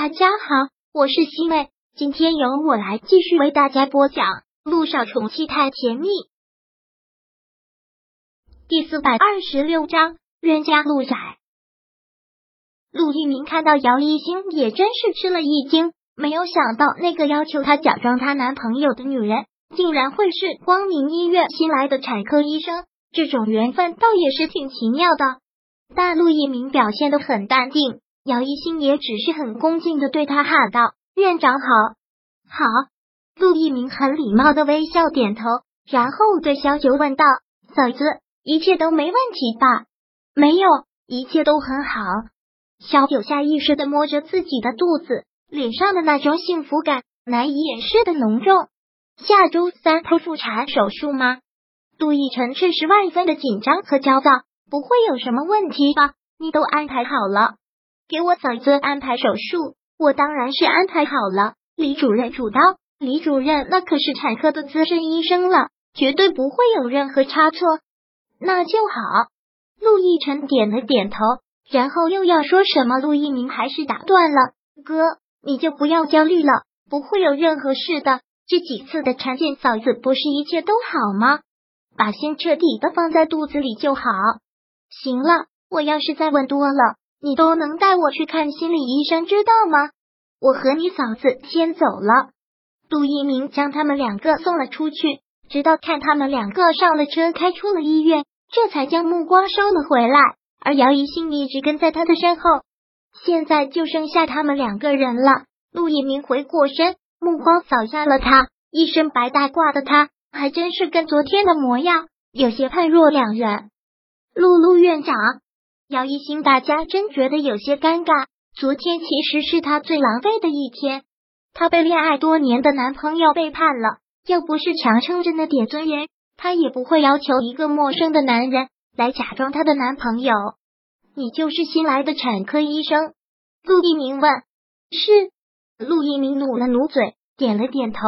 大家好，我是西妹，今天由我来继续为大家播讲《陆少宠妻太甜蜜》第四百二十六章冤家路窄。陆一鸣看到姚一星，也真是吃了一惊，没有想到那个要求他假装他男朋友的女人，竟然会是光明医院新来的产科医生。这种缘分倒也是挺奇妙的。但陆一鸣表现的很淡定。姚一星也只是很恭敬的对他喊道：“院长好，好。”陆一鸣很礼貌的微笑点头，然后对小九问道：“嫂子，一切都没问题吧？”“没有，一切都很好。”小九下意识的摸着自己的肚子，脸上的那种幸福感难以掩饰的浓重。下周三剖腹产手术吗？杜亦辰却是万分的紧张和焦躁。不会有什么问题吧？你都安排好了？给我嫂子安排手术，我当然是安排好了。李主任主刀，李主任那可是产科的资深医生了，绝对不会有任何差错。那就好。陆亦辰点了点头，然后又要说什么，陆一鸣还是打断了。哥，你就不要焦虑了，不会有任何事的。这几次的产检，嫂子不是一切都好吗？把心彻底的放在肚子里就好。行了，我要是再问多了。你都能带我去看心理医生，知道吗？我和你嫂子先走了。杜一鸣将他们两个送了出去，直到看他们两个上了车，开出了医院，这才将目光收了回来。而姚一兴一直跟在他的身后。现在就剩下他们两个人了。陆一鸣回过身，目光扫下了他，一身白大褂的他，还真是跟昨天的模样有些判若两人。陆陆院长。姚一星，大家真觉得有些尴尬。昨天其实是他最狼狈的一天，他被恋爱多年的男朋友背叛了。要不是强撑着那点尊严，他也不会要求一个陌生的男人来假装他的男朋友。你就是新来的产科医生？陆一鸣问。是。陆一鸣努了努嘴，点了点头。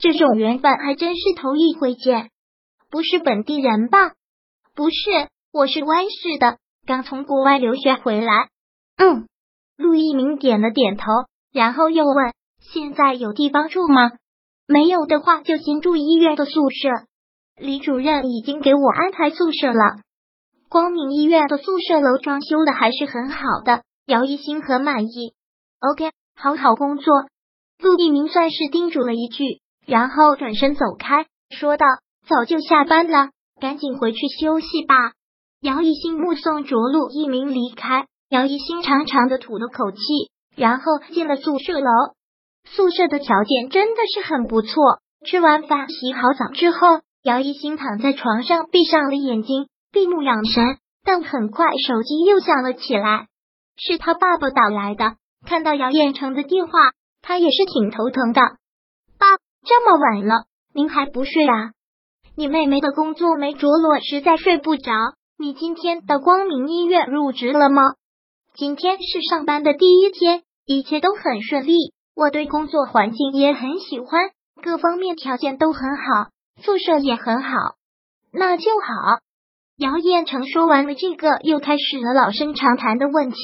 这种缘分还真是头一回见。不是本地人吧？不是，我是湾市的。刚从国外留学回来，嗯，陆一鸣点了点头，然后又问：“现在有地方住吗？没有的话，就先住医院的宿舍。李主任已经给我安排宿舍了。光明医院的宿舍楼装修的还是很好的，姚一星很满意。OK，好好工作。”陆一鸣算是叮嘱了一句，然后转身走开，说道：“早就下班了，赶紧回去休息吧。”姚一新目送着陆一鸣离开，姚一新长长的吐了口气，然后进了宿舍楼。宿舍的条件真的是很不错。吃完饭，洗好澡之后，姚一新躺在床上，闭上了眼睛，闭目养神。但很快，手机又响了起来，是他爸爸打来的。看到姚彦成的电话，他也是挺头疼的。爸，这么晚了，您还不睡啊？你妹妹的工作没着落，实在睡不着。你今天到光明医院入职了吗？今天是上班的第一天，一切都很顺利。我对工作环境也很喜欢，各方面条件都很好，宿舍也很好。那就好。姚彦成说完了这个，又开始了老生常谈的问题。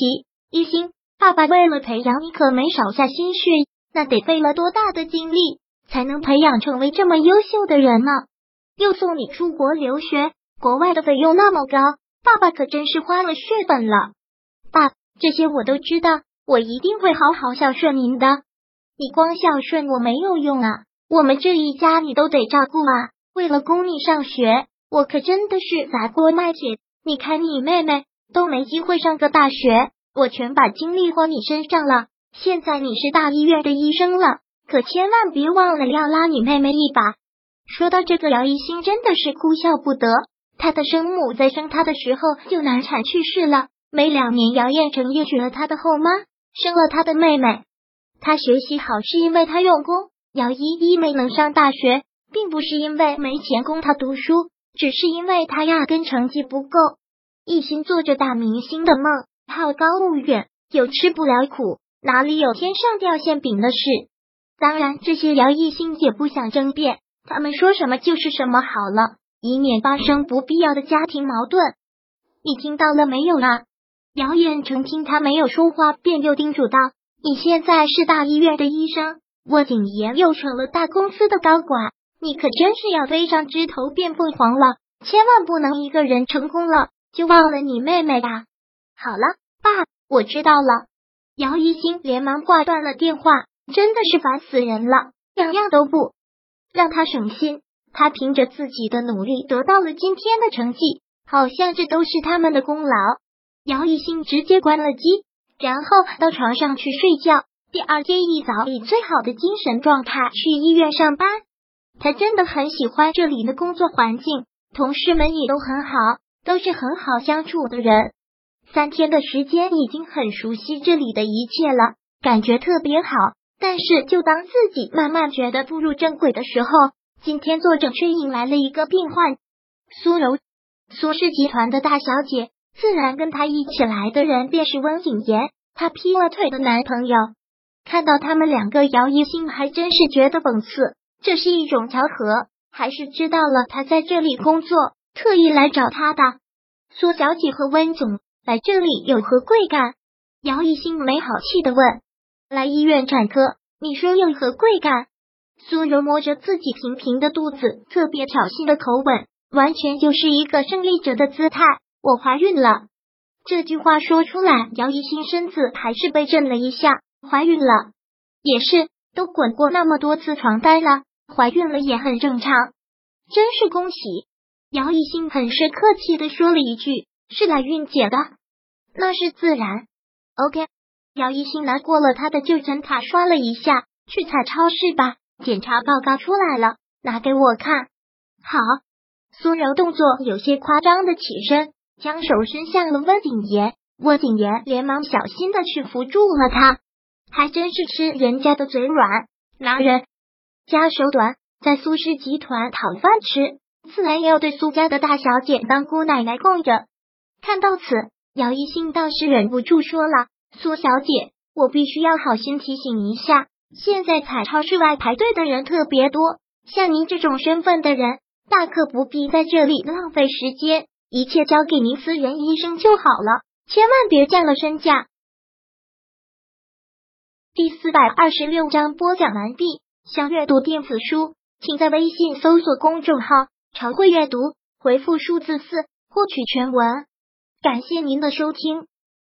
一心，爸爸为了培养你，可没少下心血，那得费了多大的精力，才能培养成为这么优秀的人呢？又送你出国留学。国外的费用那么高，爸爸可真是花了血本了。爸，这些我都知道，我一定会好好孝顺您的。你光孝顺我没有用啊，我们这一家你都得照顾啊。为了供你上学，我可真的是砸锅卖铁。你看你妹妹都没机会上个大学，我全把精力花你身上了。现在你是大医院的医生了，可千万别忘了要拉你妹妹一把。说到这个，姚一新真的是哭笑不得。他的生母在生他的时候就难产去世了，没两年，姚彦成又娶了他的后妈，生了他的妹妹。他学习好是因为他用功，姚依依没能上大学，并不是因为没钱供他读书，只是因为他压根成绩不够，一心做着大明星的梦，好高骛远，又吃不了苦，哪里有天上掉馅饼的事？当然，这些姚一心也不想争辩，他们说什么就是什么好了。以免发生不必要的家庭矛盾，你听到了没有啊？姚远成听他没有说话，便又叮嘱道：“你现在是大医院的医生，我景言又成了大公司的高管，你可真是要飞上枝头变凤凰了！千万不能一个人成功了就忘了你妹妹啊！好了，爸，我知道了。姚一星连忙挂断了电话，真的是烦死人了，样样都不让他省心。他凭着自己的努力得到了今天的成绩，好像这都是他们的功劳。姚一星直接关了机，然后到床上去睡觉。第二天一早，以最好的精神状态去医院上班。他真的很喜欢这里的工作环境，同事们也都很好，都是很好相处的人。三天的时间已经很熟悉这里的一切了，感觉特别好。但是，就当自己慢慢觉得步入正轨的时候，今天作者却迎来了一个病患苏柔，苏氏集团的大小姐。自然跟她一起来的人便是温景言，他劈了腿的男朋友。看到他们两个，姚一兴还真是觉得讽刺。这是一种巧合，还是知道了他在这里工作，特意来找他的？苏小姐和温总来这里有何贵干？姚一兴没好气的问。来医院产科，你说有何贵干？苏柔摸着自己平平的肚子，特别挑衅的口吻，完全就是一个胜利者的姿态。我怀孕了，这句话说出来，姚一新身子还是被震了一下。怀孕了，也是都滚过那么多次床单了，怀孕了也很正常。真是恭喜！姚一新很是客气的说了一句：“是来孕检的，那是自然。” OK，姚一新拿过了他的就诊卡，刷了一下，去采超市吧。检查报告出来了，拿给我看。好，苏柔动作有些夸张的起身。将手伸向了温景言，温景言连忙小心的去扶住了他，还真是吃人家的嘴软，拿人家手短，在苏氏集团讨饭吃，自然要对苏家的大小姐当姑奶奶供着。看到此，姚一兴倒是忍不住说了：“苏小姐，我必须要好心提醒一下，现在彩超市外排队的人特别多，像您这种身份的人，大可不必在这里浪费时间。”一切交给您私人医生就好了，千万别降了身价。第四百二十六章播讲完毕。想阅读电子书，请在微信搜索公众号“常会阅读”，回复数字四获取全文。感谢您的收听。